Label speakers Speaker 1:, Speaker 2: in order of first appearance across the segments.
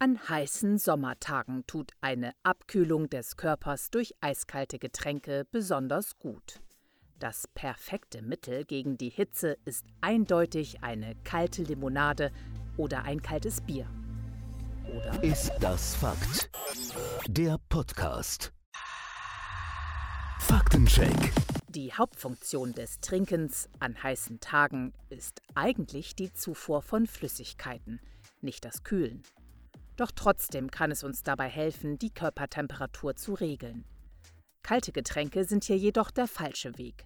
Speaker 1: An heißen Sommertagen tut eine Abkühlung des Körpers durch eiskalte Getränke besonders gut. Das perfekte Mittel gegen die Hitze ist eindeutig eine kalte Limonade oder ein kaltes Bier.
Speaker 2: Oder ist das Fakt? Der Podcast. Faktencheck.
Speaker 1: Die Hauptfunktion des Trinkens an heißen Tagen ist eigentlich die Zufuhr von Flüssigkeiten, nicht das Kühlen. Doch trotzdem kann es uns dabei helfen, die Körpertemperatur zu regeln. Kalte Getränke sind hier jedoch der falsche Weg.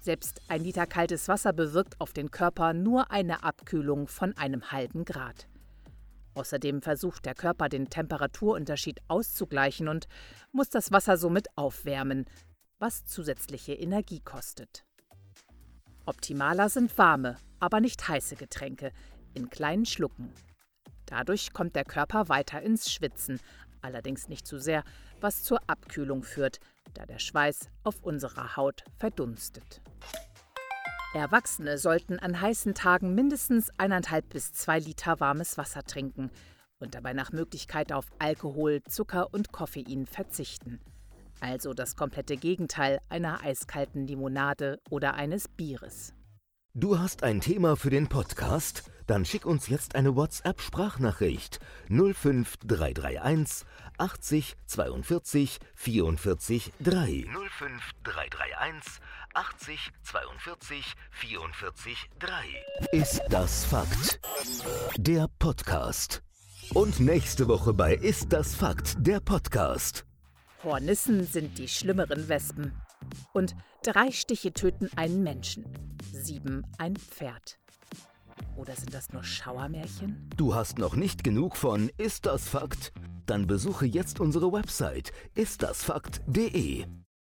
Speaker 1: Selbst ein Liter kaltes Wasser bewirkt auf den Körper nur eine Abkühlung von einem halben Grad. Außerdem versucht der Körper den Temperaturunterschied auszugleichen und muss das Wasser somit aufwärmen, was zusätzliche Energie kostet. Optimaler sind warme, aber nicht heiße Getränke in kleinen Schlucken. Dadurch kommt der Körper weiter ins Schwitzen, allerdings nicht zu sehr, was zur Abkühlung führt, da der Schweiß auf unserer Haut verdunstet. Erwachsene sollten an heißen Tagen mindestens eineinhalb bis zwei Liter warmes Wasser trinken und dabei nach Möglichkeit auf Alkohol, Zucker und Koffein verzichten. Also das komplette Gegenteil einer eiskalten Limonade oder eines Bieres.
Speaker 2: Du hast ein Thema für den Podcast? Dann schick uns jetzt eine WhatsApp-Sprachnachricht 05331 80 42 44 3. 05331 80 42 44 3. Ist das Fakt? Der Podcast. Und nächste Woche bei Ist das Fakt? Der Podcast.
Speaker 1: Hornissen sind die schlimmeren Wespen. Und drei Stiche töten einen Menschen, sieben ein Pferd. Oder sind das nur Schauermärchen?
Speaker 2: Du hast noch nicht genug von Ist das Fakt? Dann besuche jetzt unsere Website istdasfakt.de.